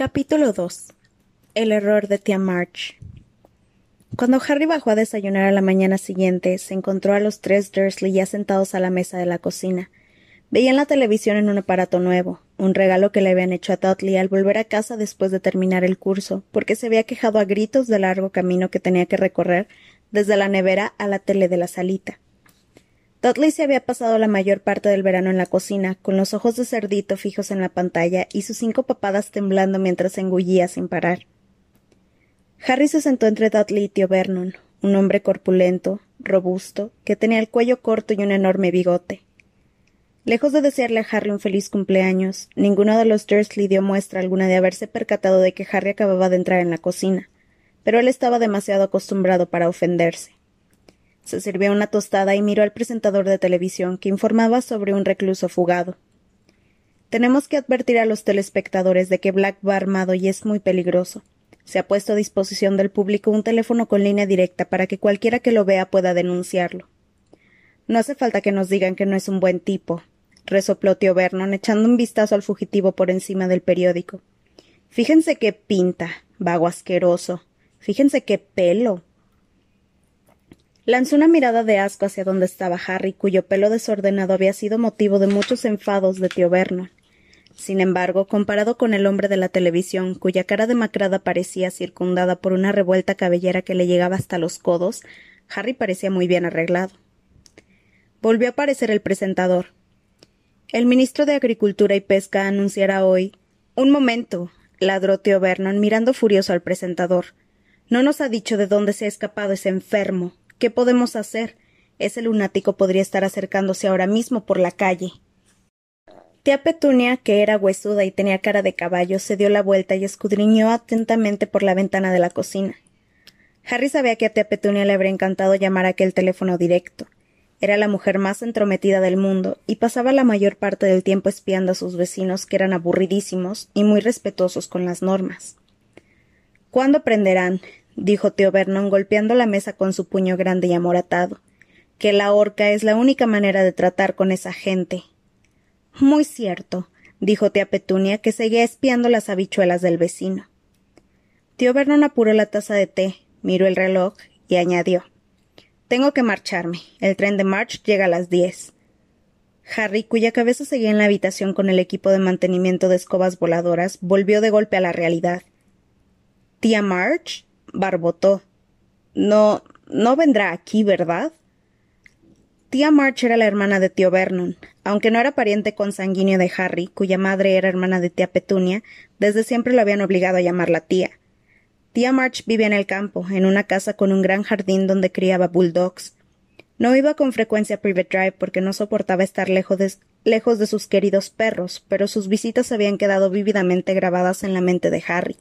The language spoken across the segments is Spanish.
Capítulo 2 El error de tía March. Cuando Harry bajó a desayunar a la mañana siguiente, se encontró a los tres Dursley ya sentados a la mesa de la cocina. Veían la televisión en un aparato nuevo, un regalo que le habían hecho a Dudley al volver a casa después de terminar el curso, porque se había quejado a gritos del largo camino que tenía que recorrer desde la nevera a la tele de la salita. Dudley se había pasado la mayor parte del verano en la cocina, con los ojos de cerdito fijos en la pantalla y sus cinco papadas temblando mientras engullía sin parar. Harry se sentó entre Dudley y tío Vernon, un hombre corpulento, robusto, que tenía el cuello corto y un enorme bigote. Lejos de desearle a Harry un feliz cumpleaños, ninguno de los Dursley dio muestra alguna de haberse percatado de que Harry acababa de entrar en la cocina, pero él estaba demasiado acostumbrado para ofenderse. Se sirvió una tostada y miró al presentador de televisión que informaba sobre un recluso fugado. Tenemos que advertir a los telespectadores de que Black va armado y es muy peligroso. Se ha puesto a disposición del público un teléfono con línea directa para que cualquiera que lo vea pueda denunciarlo. No hace falta que nos digan que no es un buen tipo, resopló tío Vernon, echando un vistazo al fugitivo por encima del periódico. Fíjense qué pinta, vago asqueroso. Fíjense qué pelo. Lanzó una mirada de asco hacia donde estaba Harry, cuyo pelo desordenado había sido motivo de muchos enfados de tío Vernon. Sin embargo, comparado con el hombre de la televisión, cuya cara demacrada parecía circundada por una revuelta cabellera que le llegaba hasta los codos, Harry parecía muy bien arreglado. Volvió a aparecer el presentador. El ministro de Agricultura y Pesca anunciará hoy. Un momento, ladró tío Vernon, mirando furioso al presentador. No nos ha dicho de dónde se ha escapado ese enfermo. ¿Qué podemos hacer? Ese lunático podría estar acercándose ahora mismo por la calle. Tía Petunia, que era huesuda y tenía cara de caballo, se dio la vuelta y escudriñó atentamente por la ventana de la cocina. Harry sabía que a tía Petunia le habría encantado llamar a aquel teléfono directo. Era la mujer más entrometida del mundo y pasaba la mayor parte del tiempo espiando a sus vecinos, que eran aburridísimos y muy respetuosos con las normas. ¿Cuándo aprenderán? Dijo tío Vernon, golpeando la mesa con su puño grande y amoratado, que la horca es la única manera de tratar con esa gente. Muy cierto, dijo tía Petunia, que seguía espiando las habichuelas del vecino. Tío Vernon apuró la taza de té, miró el reloj y añadió tengo que marcharme. El tren de March llega a las diez. Harry, cuya cabeza seguía en la habitación con el equipo de mantenimiento de escobas voladoras, volvió de golpe a la realidad. ¿Tía March? Barbotó. No. no vendrá aquí, ¿verdad? Tía March era la hermana de tío Vernon. Aunque no era pariente consanguíneo de Harry, cuya madre era hermana de tía Petunia, desde siempre lo habían obligado a llamarla tía. Tía March vivía en el campo, en una casa con un gran jardín donde criaba bulldogs. No iba con frecuencia a Private Drive porque no soportaba estar lejos de, lejos de sus queridos perros, pero sus visitas habían quedado vívidamente grabadas en la mente de Harry.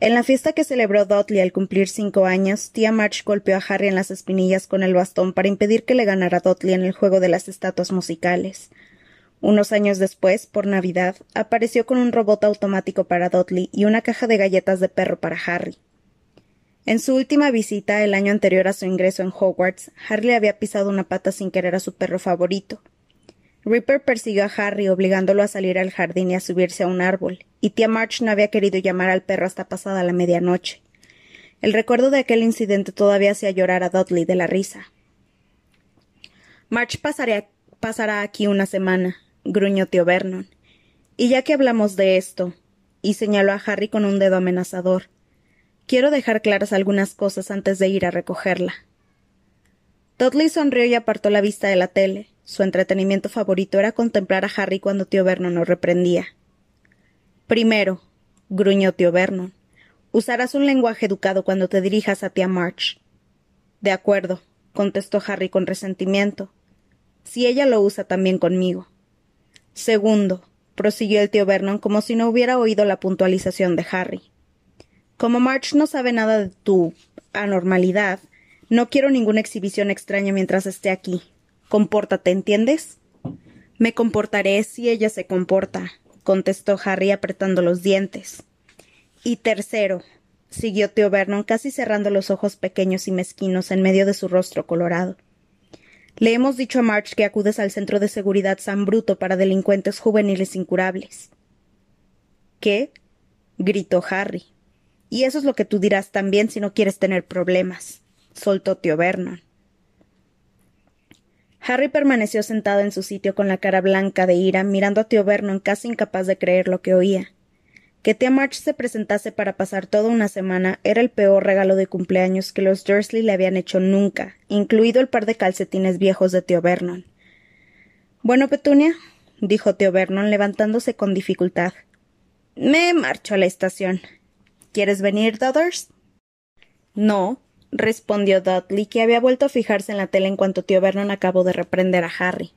En la fiesta que celebró Dudley al cumplir cinco años, tía March golpeó a Harry en las espinillas con el bastón para impedir que le ganara Dudley en el juego de las estatuas musicales. Unos años después, por Navidad, apareció con un robot automático para Dudley y una caja de galletas de perro para Harry. En su última visita, el año anterior a su ingreso en Hogwarts, Harry había pisado una pata sin querer a su perro favorito. Ripper persiguió a Harry obligándolo a salir al jardín y a subirse a un árbol, y tía March no había querido llamar al perro hasta pasada la medianoche. El recuerdo de aquel incidente todavía hacía llorar a Dudley de la risa. March pasará aquí una semana, gruñó tío Vernon. Y ya que hablamos de esto, y señaló a Harry con un dedo amenazador, quiero dejar claras algunas cosas antes de ir a recogerla. Dudley sonrió y apartó la vista de la tele. Su entretenimiento favorito era contemplar a Harry cuando tío Vernon lo reprendía. Primero, gruñó tío Vernon, usarás un lenguaje educado cuando te dirijas a tía March. De acuerdo, contestó Harry con resentimiento. Si ella lo usa también conmigo. Segundo, prosiguió el tío Vernon como si no hubiera oído la puntualización de Harry. Como March no sabe nada de tu anormalidad, no quiero ninguna exhibición extraña mientras esté aquí. Compórtate, ¿entiendes? Me comportaré si ella se comporta, contestó Harry apretando los dientes. Y tercero, siguió tío Vernon casi cerrando los ojos pequeños y mezquinos en medio de su rostro colorado. Le hemos dicho a March que acudes al centro de seguridad San Bruto para delincuentes juveniles incurables. ¿Qué? gritó Harry. Y eso es lo que tú dirás también si no quieres tener problemas, soltó tío Vernon. Harry permaneció sentado en su sitio con la cara blanca de ira, mirando a tío Vernon casi incapaz de creer lo que oía. Que tía March se presentase para pasar toda una semana era el peor regalo de cumpleaños que los Dursley le habían hecho nunca, incluido el par de calcetines viejos de tío Vernon. Bueno, Petunia, dijo tío Vernon, levantándose con dificultad. Me marcho a la estación. ¿Quieres venir, Dodders? No, respondió Dudley, que había vuelto a fijarse en la tele en cuanto tío Vernon acabó de reprender a Harry.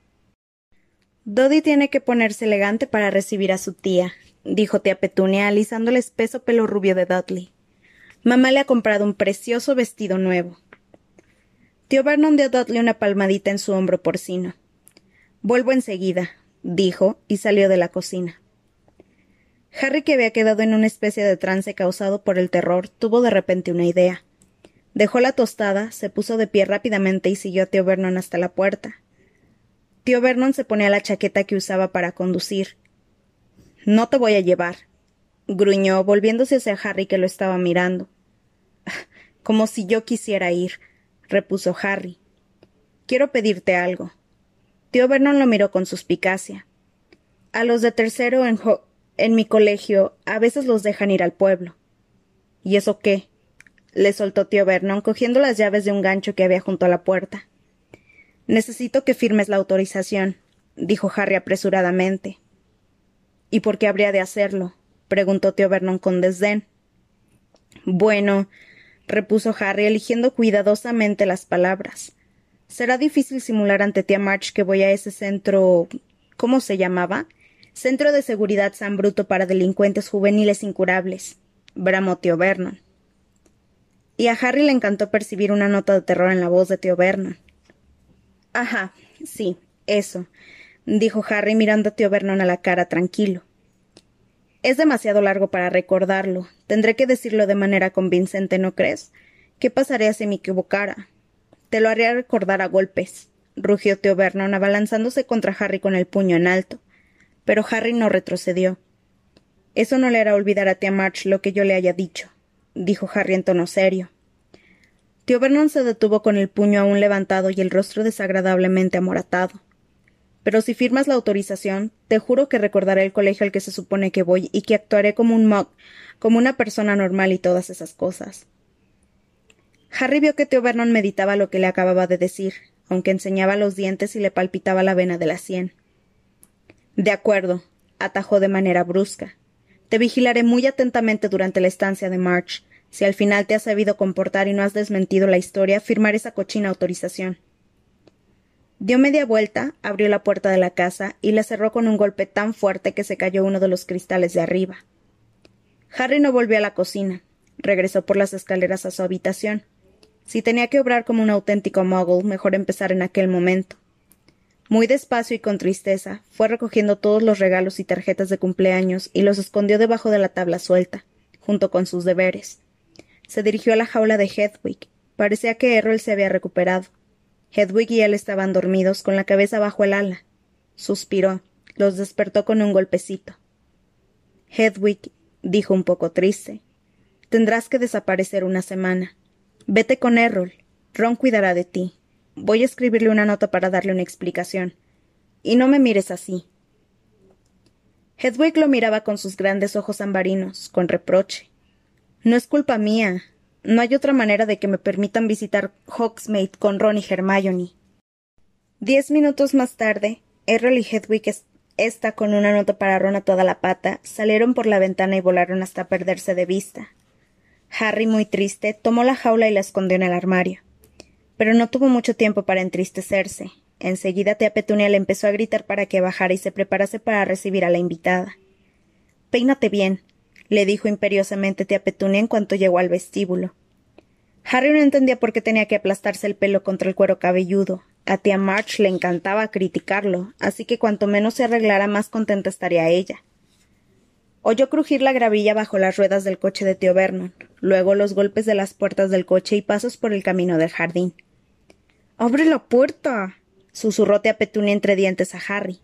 Doddy tiene que ponerse elegante para recibir a su tía, dijo tía Petunia, alisando el espeso pelo rubio de Dudley. Mamá le ha comprado un precioso vestido nuevo. Tío Vernon dio a Dudley una palmadita en su hombro porcino. Vuelvo enseguida, dijo, y salió de la cocina. Harry, que había quedado en una especie de trance causado por el terror, tuvo de repente una idea. Dejó la tostada, se puso de pie rápidamente y siguió a tío Vernon hasta la puerta. Tío Vernon se ponía la chaqueta que usaba para conducir. No te voy a llevar, gruñó, volviéndose hacia Harry que lo estaba mirando. Como si yo quisiera ir, repuso Harry. Quiero pedirte algo. Tío Vernon lo miró con suspicacia. A los de tercero en, en mi colegio a veces los dejan ir al pueblo. ¿Y eso qué? Le soltó tío Vernon, cogiendo las llaves de un gancho que había junto a la puerta. Necesito que firmes la autorización, dijo Harry apresuradamente. ¿Y por qué habría de hacerlo? preguntó tío Vernon con desdén. Bueno, repuso Harry, eligiendo cuidadosamente las palabras. Será difícil simular ante tía March que voy a ese centro. ¿Cómo se llamaba? Centro de Seguridad San Bruto para Delincuentes Juveniles Incurables. bramó tío Vernon y a Harry le encantó percibir una nota de terror en la voz de tío Vernon. Ajá, sí, eso, dijo Harry mirando a tío Vernon a la cara tranquilo. Es demasiado largo para recordarlo. Tendré que decirlo de manera convincente, ¿no crees? ¿Qué pasaría si me equivocara? Te lo haría recordar a golpes, rugió tío Vernon, abalanzándose contra Harry con el puño en alto. Pero Harry no retrocedió. Eso no le hará olvidar a tía March lo que yo le haya dicho dijo Harry en tono serio. Tío Vernon se detuvo con el puño aún levantado y el rostro desagradablemente amoratado. Pero si firmas la autorización, te juro que recordaré el colegio al que se supone que voy y que actuaré como un mug, como una persona normal y todas esas cosas. Harry vio que Tío Vernon meditaba lo que le acababa de decir, aunque enseñaba los dientes y le palpitaba la vena de la sien. De acuerdo, atajó de manera brusca. Te vigilaré muy atentamente durante la estancia de March. Si al final te has sabido comportar y no has desmentido la historia, firmaré esa cochina autorización. Dio media vuelta, abrió la puerta de la casa y la cerró con un golpe tan fuerte que se cayó uno de los cristales de arriba. Harry no volvió a la cocina. Regresó por las escaleras a su habitación. Si tenía que obrar como un auténtico muggle, mejor empezar en aquel momento. Muy despacio y con tristeza, fue recogiendo todos los regalos y tarjetas de cumpleaños y los escondió debajo de la tabla suelta, junto con sus deberes. Se dirigió a la jaula de Hedwig. Parecía que Errol se había recuperado. Hedwig y él estaban dormidos, con la cabeza bajo el ala. Suspiró. Los despertó con un golpecito. Hedwig, dijo un poco triste, tendrás que desaparecer una semana. Vete con Errol. Ron cuidará de ti. Voy a escribirle una nota para darle una explicación. Y no me mires así. Hedwig lo miraba con sus grandes ojos ambarinos, con reproche. No es culpa mía. No hay otra manera de que me permitan visitar Hogsmeade con Ron y Hermione. Diez minutos más tarde, Errol y Hedwig, esta con una nota para Ron a toda la pata, salieron por la ventana y volaron hasta perderse de vista. Harry, muy triste, tomó la jaula y la escondió en el armario. Pero no tuvo mucho tiempo para entristecerse. Enseguida tía Petunia le empezó a gritar para que bajara y se preparase para recibir a la invitada. Peínate bien, le dijo imperiosamente tía Petunia en cuanto llegó al vestíbulo. Harry no entendía por qué tenía que aplastarse el pelo contra el cuero cabelludo. A tía March le encantaba criticarlo, así que cuanto menos se arreglara más contenta estaría ella. Oyó crujir la gravilla bajo las ruedas del coche de tío Vernon, luego los golpes de las puertas del coche y pasos por el camino del jardín. ¡Abre la puerta! susurró tía Petunia entre dientes a Harry.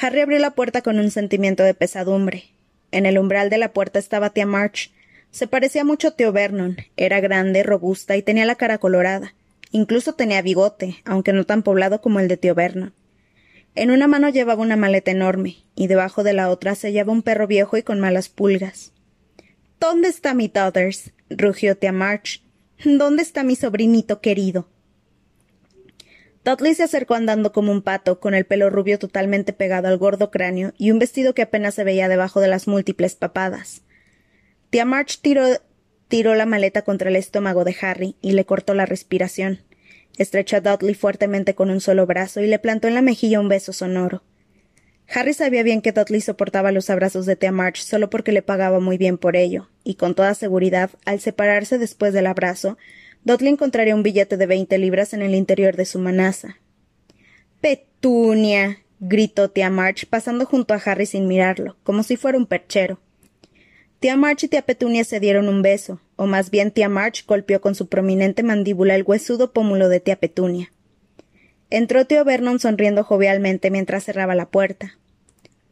Harry abrió la puerta con un sentimiento de pesadumbre. En el umbral de la puerta estaba tía March. Se parecía mucho a tío Vernon. Era grande, robusta y tenía la cara colorada. Incluso tenía bigote, aunque no tan poblado como el de tío Vernon. En una mano llevaba una maleta enorme, y debajo de la otra se hallaba un perro viejo y con malas pulgas. ¿Dónde está mi Todders? rugió tía March. ¿Dónde está mi sobrinito querido? Dudley se acercó andando como un pato, con el pelo rubio totalmente pegado al gordo cráneo y un vestido que apenas se veía debajo de las múltiples papadas. Tía March tiró, tiró la maleta contra el estómago de Harry y le cortó la respiración. Estrechó a Dudley fuertemente con un solo brazo y le plantó en la mejilla un beso sonoro. Harry sabía bien que Dudley soportaba los abrazos de tía March solo porque le pagaba muy bien por ello, y con toda seguridad, al separarse después del abrazo, Dudley encontraría un billete de veinte libras en el interior de su manaza. Petunia. gritó tía March, pasando junto a Harry sin mirarlo, como si fuera un perchero. Tía March y tía Petunia se dieron un beso, o más bien tía March golpeó con su prominente mandíbula el huesudo pómulo de tía Petunia. Entró tío Vernon sonriendo jovialmente mientras cerraba la puerta.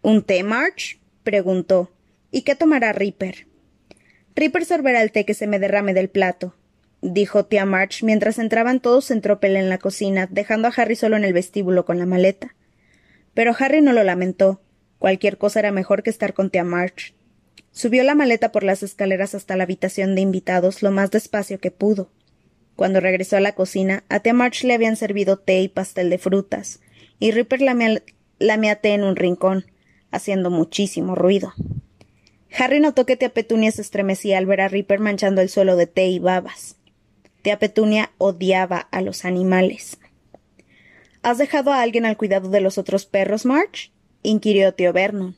¿Un té, March? preguntó. ¿Y qué tomará Ripper? Ripper sorberá el té que se me derrame del plato, dijo tía March mientras entraban todos en tropel en la cocina, dejando a Harry solo en el vestíbulo con la maleta. Pero Harry no lo lamentó. Cualquier cosa era mejor que estar con tía March. Subió la maleta por las escaleras hasta la habitación de invitados lo más despacio que pudo. Cuando regresó a la cocina, a tía March le habían servido té y pastel de frutas, y Ripper lamía té en un rincón, haciendo muchísimo ruido. Harry notó que tía Petunia se estremecía al ver a Ripper manchando el suelo de té y babas. Tía Petunia odiaba a los animales. ¿Has dejado a alguien al cuidado de los otros perros, March? inquirió tío Vernon.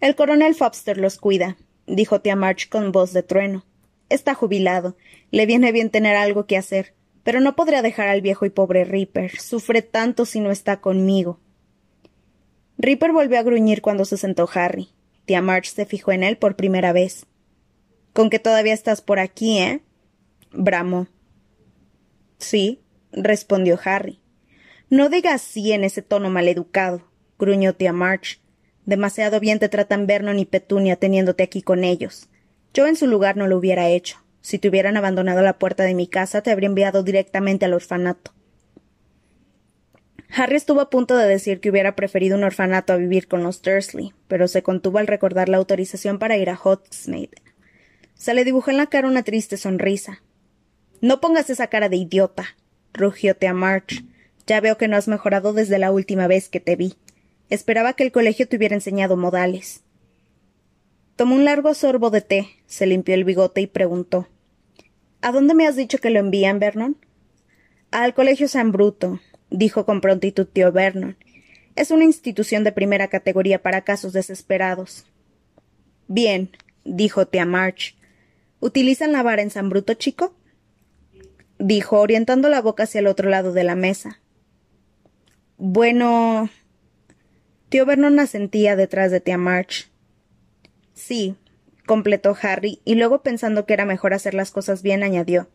El coronel Fobster los cuida, dijo tía March con voz de trueno. Está jubilado. Le viene bien tener algo que hacer. Pero no podría dejar al viejo y pobre Ripper. Sufre tanto si no está conmigo. Ripper volvió a gruñir cuando se sentó Harry. Tía March se fijó en él por primera vez. Con que todavía estás por aquí, ¿eh? bramó. Sí, respondió Harry. No digas sí en ese tono maleducado, gruñó tía March. Demasiado bien te tratan Vernon y Petunia teniéndote aquí con ellos. Yo en su lugar no lo hubiera hecho. Si te hubieran abandonado la puerta de mi casa, te habría enviado directamente al orfanato. Harry estuvo a punto de decir que hubiera preferido un orfanato a vivir con los Dursley, pero se contuvo al recordar la autorización para ir a Hogsmeade. Se le dibujó en la cara una triste sonrisa. No pongas esa cara de idiota, rugió Tea March. Ya veo que no has mejorado desde la última vez que te vi. Esperaba que el colegio te hubiera enseñado modales. Tomó un largo sorbo de té, se limpió el bigote y preguntó ¿A dónde me has dicho que lo envían, Vernon? Al colegio San Bruto, dijo con prontitud tío Vernon. Es una institución de primera categoría para casos desesperados. Bien, dijo tía March. ¿Utilizan la vara en San Bruto, chico? dijo, orientando la boca hacia el otro lado de la mesa. Bueno. Tío Vernon asentía detrás de tía March. Sí, completó Harry, y luego pensando que era mejor hacer las cosas bien, añadió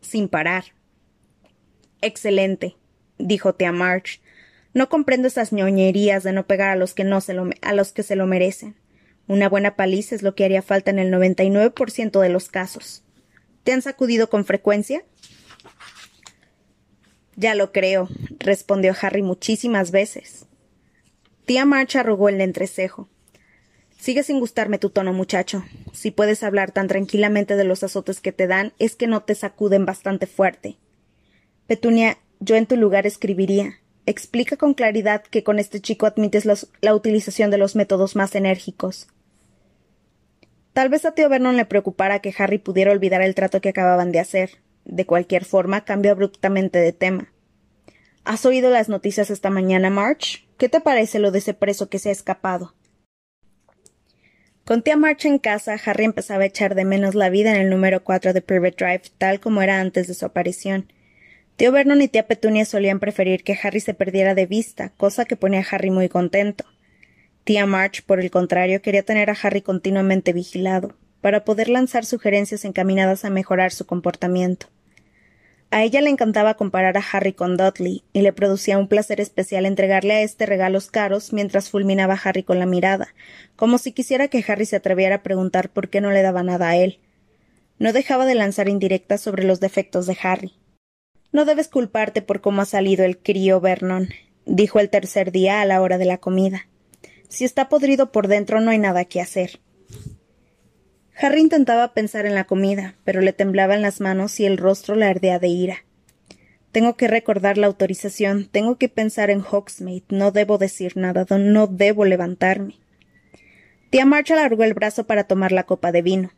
sin parar. Excelente, dijo tía March. No comprendo esas ñoñerías de no pegar a los que no se lo, a los que se lo merecen. Una buena paliza es lo que haría falta en el noventa y nueve por ciento de los casos. ¿Te han sacudido con frecuencia? Ya lo creo, respondió Harry muchísimas veces. Tía March arrugó el entrecejo. Sigue sin gustarme tu tono, muchacho. Si puedes hablar tan tranquilamente de los azotes que te dan, es que no te sacuden bastante fuerte. Petunia, yo en tu lugar escribiría. Explica con claridad que con este chico admites la utilización de los métodos más enérgicos. Tal vez a tío Vernon le preocupara que Harry pudiera olvidar el trato que acababan de hacer, de cualquier forma, cambió abruptamente de tema. ¿Has oído las noticias esta mañana, March? ¿Qué te parece lo de ese preso que se ha escapado? Con tía March en casa, Harry empezaba a echar de menos la vida en el número cuatro de Privet Drive, tal como era antes de su aparición. Tío Vernon y tía Petunia solían preferir que Harry se perdiera de vista, cosa que ponía a Harry muy contento. Tía March, por el contrario, quería tener a Harry continuamente vigilado, para poder lanzar sugerencias encaminadas a mejorar su comportamiento. A ella le encantaba comparar a Harry con Dudley, y le producía un placer especial entregarle a este regalos caros mientras fulminaba a Harry con la mirada, como si quisiera que Harry se atreviera a preguntar por qué no le daba nada a él. No dejaba de lanzar indirectas sobre los defectos de Harry. No debes culparte por cómo ha salido el crío Vernon, dijo el tercer día a la hora de la comida. Si está podrido por dentro no hay nada que hacer. Harry intentaba pensar en la comida, pero le temblaban las manos y el rostro le ardea de ira. Tengo que recordar la autorización, tengo que pensar en Hogsmeade, no debo decir nada, no debo levantarme. Tía March alargó el brazo para tomar la copa de vino.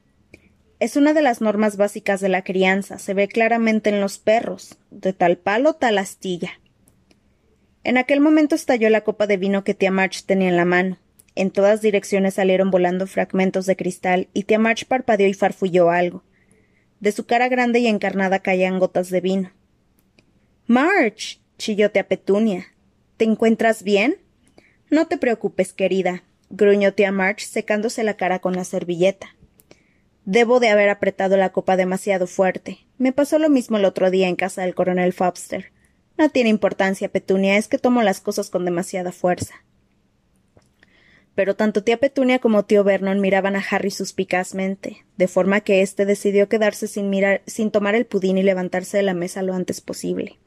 Es una de las normas básicas de la crianza, se ve claramente en los perros, de tal palo tal astilla. En aquel momento estalló la copa de vino que tía March tenía en la mano. En todas direcciones salieron volando fragmentos de cristal y tía March parpadeó y farfulló algo. De su cara grande y encarnada caían gotas de vino. March. chilló tía Petunia. ¿Te encuentras bien? No te preocupes, querida, gruñó tía March secándose la cara con la servilleta. Debo de haber apretado la copa demasiado fuerte. Me pasó lo mismo el otro día en casa del coronel Fobster. No tiene importancia, Petunia, es que tomo las cosas con demasiada fuerza pero tanto tía Petunia como tío Vernon miraban a Harry suspicazmente, de forma que éste decidió quedarse sin mirar, sin tomar el pudín y levantarse de la mesa lo antes posible.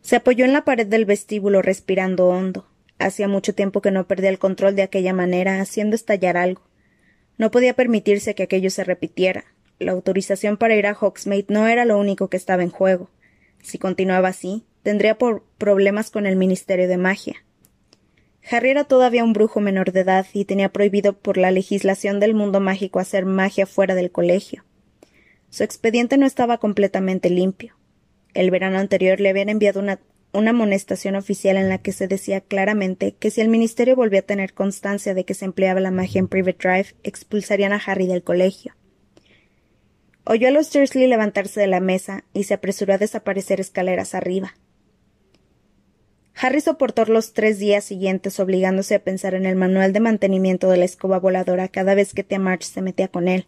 Se apoyó en la pared del vestíbulo respirando hondo. Hacía mucho tiempo que no perdía el control de aquella manera, haciendo estallar algo. No podía permitirse que aquello se repitiera. La autorización para ir a Hogsmeade no era lo único que estaba en juego. Si continuaba así, tendría problemas con el Ministerio de Magia. Harry era todavía un brujo menor de edad y tenía prohibido por la legislación del mundo mágico hacer magia fuera del colegio. Su expediente no estaba completamente limpio. El verano anterior le habían enviado una, una amonestación oficial en la que se decía claramente que si el ministerio volvía a tener constancia de que se empleaba la magia en Private Drive, expulsarían a Harry del colegio. Oyó a los Dursley levantarse de la mesa y se apresuró a desaparecer escaleras arriba. Harry soportó los tres días siguientes obligándose a pensar en el manual de mantenimiento de la escoba voladora cada vez que tía March se metía con él.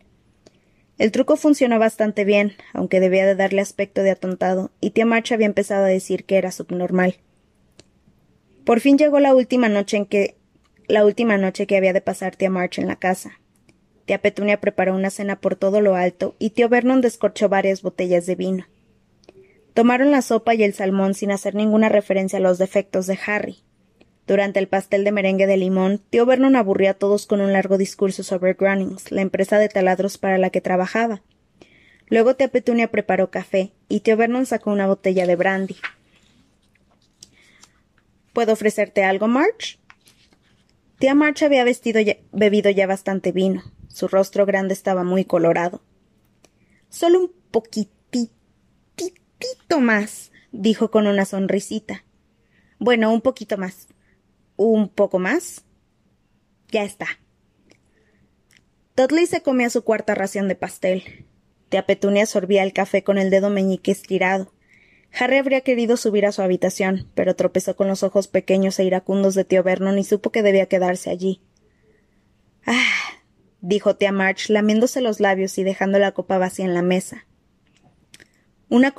El truco funcionó bastante bien, aunque debía de darle aspecto de atontado, y tía March había empezado a decir que era subnormal. Por fin llegó la última noche en que la última noche que había de pasar tía March en la casa. Tía Petunia preparó una cena por todo lo alto y tío Vernon descorchó varias botellas de vino. Tomaron la sopa y el salmón sin hacer ninguna referencia a los defectos de Harry. Durante el pastel de merengue de limón, tío Vernon aburrió a todos con un largo discurso sobre Grunnings, la empresa de taladros para la que trabajaba. Luego tía Petunia preparó café y tío Vernon sacó una botella de brandy. ¿Puedo ofrecerte algo, March? Tía March había bebido ya bastante vino. Su rostro grande estaba muy colorado. Solo un poquito poquito más, dijo con una sonrisita. Bueno, un poquito más. ¿Un poco más? Ya está. Dudley se comía su cuarta ración de pastel. Tía Petunia sorbía el café con el dedo meñique estirado. Harry habría querido subir a su habitación, pero tropezó con los ojos pequeños e iracundos de tío Vernon y supo que debía quedarse allí. Ah, dijo tía March, lamiéndose los labios y dejando la copa vacía en la mesa. Una,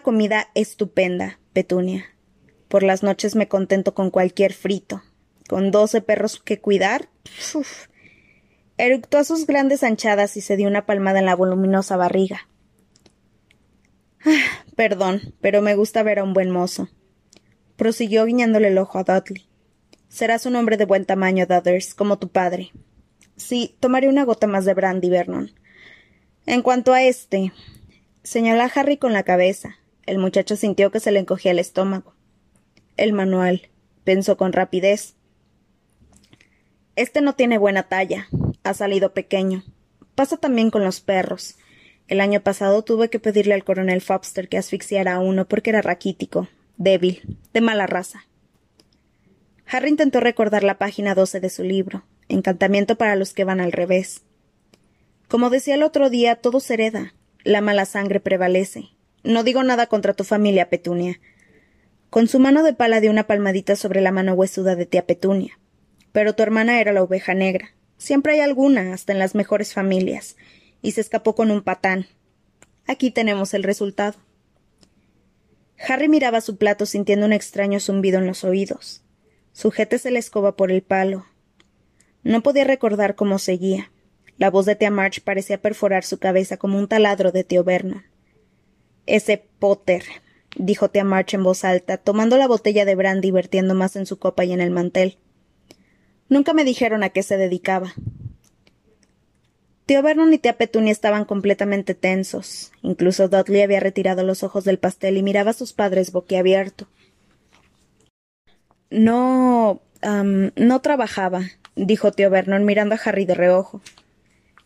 comida estupenda, Petunia. Por las noches me contento con cualquier frito. Con doce perros que cuidar. Uf. Eructó a sus grandes anchadas y se dio una palmada en la voluminosa barriga. Ah, perdón, pero me gusta ver a un buen mozo. Prosiguió guiñándole el ojo a Dudley. Serás un hombre de buen tamaño, Dudders, como tu padre. Sí, tomaré una gota más de brandy, Vernon. En cuanto a este, Señaló a Harry con la cabeza. El muchacho sintió que se le encogía el estómago. El manual, pensó con rapidez. Este no tiene buena talla. Ha salido pequeño. Pasa también con los perros. El año pasado tuve que pedirle al coronel Fobster que asfixiara a uno porque era raquítico, débil, de mala raza. Harry intentó recordar la página doce de su libro, Encantamiento para los que van al revés. Como decía el otro día, todo se hereda. La mala sangre prevalece. No digo nada contra tu familia, Petunia. Con su mano de pala dio una palmadita sobre la mano huesuda de tía Petunia. Pero tu hermana era la oveja negra. Siempre hay alguna, hasta en las mejores familias. Y se escapó con un patán. Aquí tenemos el resultado. Harry miraba su plato sintiendo un extraño zumbido en los oídos. Sujétese la escoba por el palo. No podía recordar cómo seguía. La voz de tía March parecía perforar su cabeza como un taladro de tío Vernon. Ese Potter, dijo tía March en voz alta, tomando la botella de brandy y vertiendo más en su copa y en el mantel. Nunca me dijeron a qué se dedicaba. Tío Vernon y tía Petunia estaban completamente tensos. Incluso Dudley había retirado los ojos del pastel y miraba a sus padres boquiabierto. No. no trabajaba, dijo tío Vernon mirando a Harry de reojo.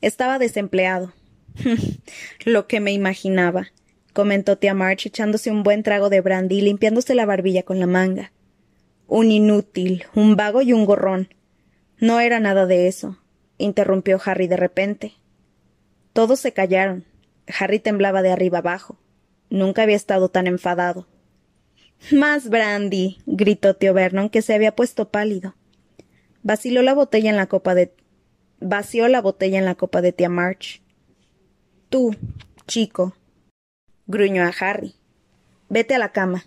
Estaba desempleado. Lo que me imaginaba, comentó tía March echándose un buen trago de brandy y limpiándose la barbilla con la manga. Un inútil, un vago y un gorrón. No era nada de eso, interrumpió Harry de repente. Todos se callaron. Harry temblaba de arriba abajo. Nunca había estado tan enfadado. Más brandy. gritó tío Vernon, que se había puesto pálido. Vaciló la botella en la copa de. Vació la botella en la copa de tía March. Tú, chico. gruñó a Harry. Vete a la cama.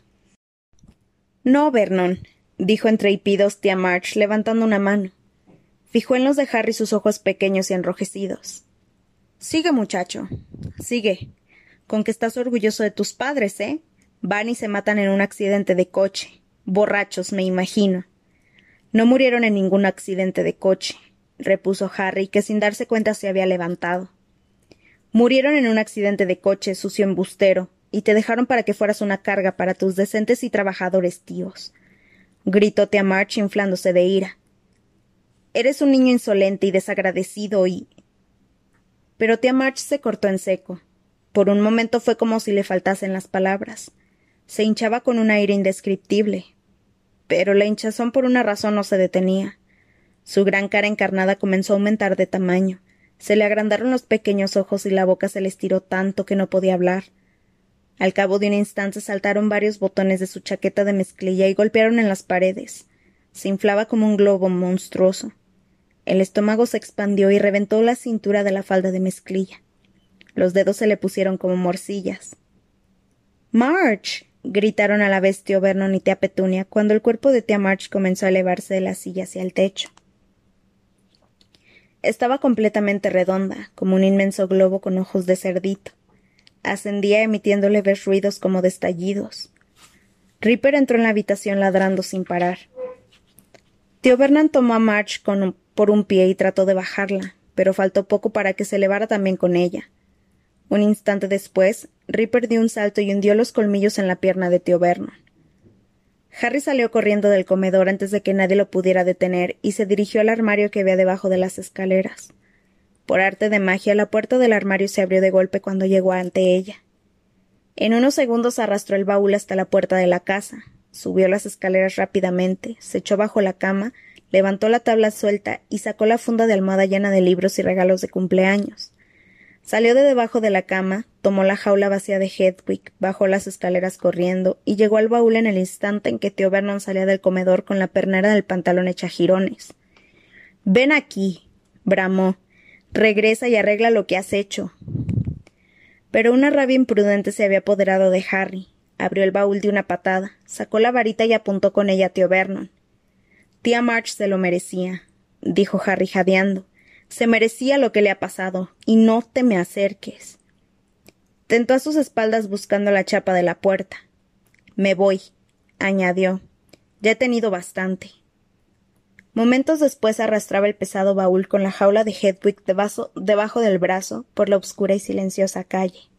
No, Vernon, dijo entre hipidos tía March, levantando una mano. Fijó en los de Harry sus ojos pequeños y enrojecidos. Sigue, muchacho. Sigue. Con que estás orgulloso de tus padres, ¿eh? Van y se matan en un accidente de coche. Borrachos, me imagino. No murieron en ningún accidente de coche, repuso Harry, que sin darse cuenta se había levantado. Murieron en un accidente de coche, sucio embustero, y te dejaron para que fueras una carga para tus decentes y trabajadores tíos. Gritó Tia March inflándose de ira. Eres un niño insolente y desagradecido y. Pero Tia March se cortó en seco. Por un momento fue como si le faltasen las palabras se hinchaba con un aire indescriptible. Pero la hinchazón por una razón no se detenía. Su gran cara encarnada comenzó a aumentar de tamaño. Se le agrandaron los pequeños ojos y la boca se le estiró tanto que no podía hablar. Al cabo de un instante saltaron varios botones de su chaqueta de mezclilla y golpearon en las paredes. Se inflaba como un globo monstruoso. El estómago se expandió y reventó la cintura de la falda de mezclilla. Los dedos se le pusieron como morcillas. March gritaron a la vez tío Vernon y tía Petunia cuando el cuerpo de tía March comenzó a elevarse de la silla hacia el techo. Estaba completamente redonda, como un inmenso globo con ojos de cerdito. Ascendía emitiendo leves ruidos como destallidos. Ripper entró en la habitación ladrando sin parar. Tío Vernon tomó a March por un pie y trató de bajarla, pero faltó poco para que se elevara también con ella. Un instante después, Ripper dio un salto y hundió los colmillos en la pierna de tío Vernon. Harry salió corriendo del comedor antes de que nadie lo pudiera detener y se dirigió al armario que había debajo de las escaleras. Por arte de magia, la puerta del armario se abrió de golpe cuando llegó ante ella. En unos segundos arrastró el baúl hasta la puerta de la casa, subió las escaleras rápidamente, se echó bajo la cama, levantó la tabla suelta y sacó la funda de almohada llena de libros y regalos de cumpleaños. Salió de debajo de la cama, tomó la jaula vacía de Hedwig, bajó las escaleras corriendo y llegó al baúl en el instante en que tío Vernon salía del comedor con la pernera del pantalón hecha jirones. Ven aquí, bramó. Regresa y arregla lo que has hecho. Pero una rabia imprudente se había apoderado de Harry. Abrió el baúl de una patada, sacó la varita y apuntó con ella a tío Vernon. Tía March se lo merecía, dijo Harry jadeando. Se merecía lo que le ha pasado, y no te me acerques. Tentó a sus espaldas buscando la chapa de la puerta. Me voy, añadió. Ya he tenido bastante. Momentos después arrastraba el pesado baúl con la jaula de Hedwig debajo del brazo por la oscura y silenciosa calle.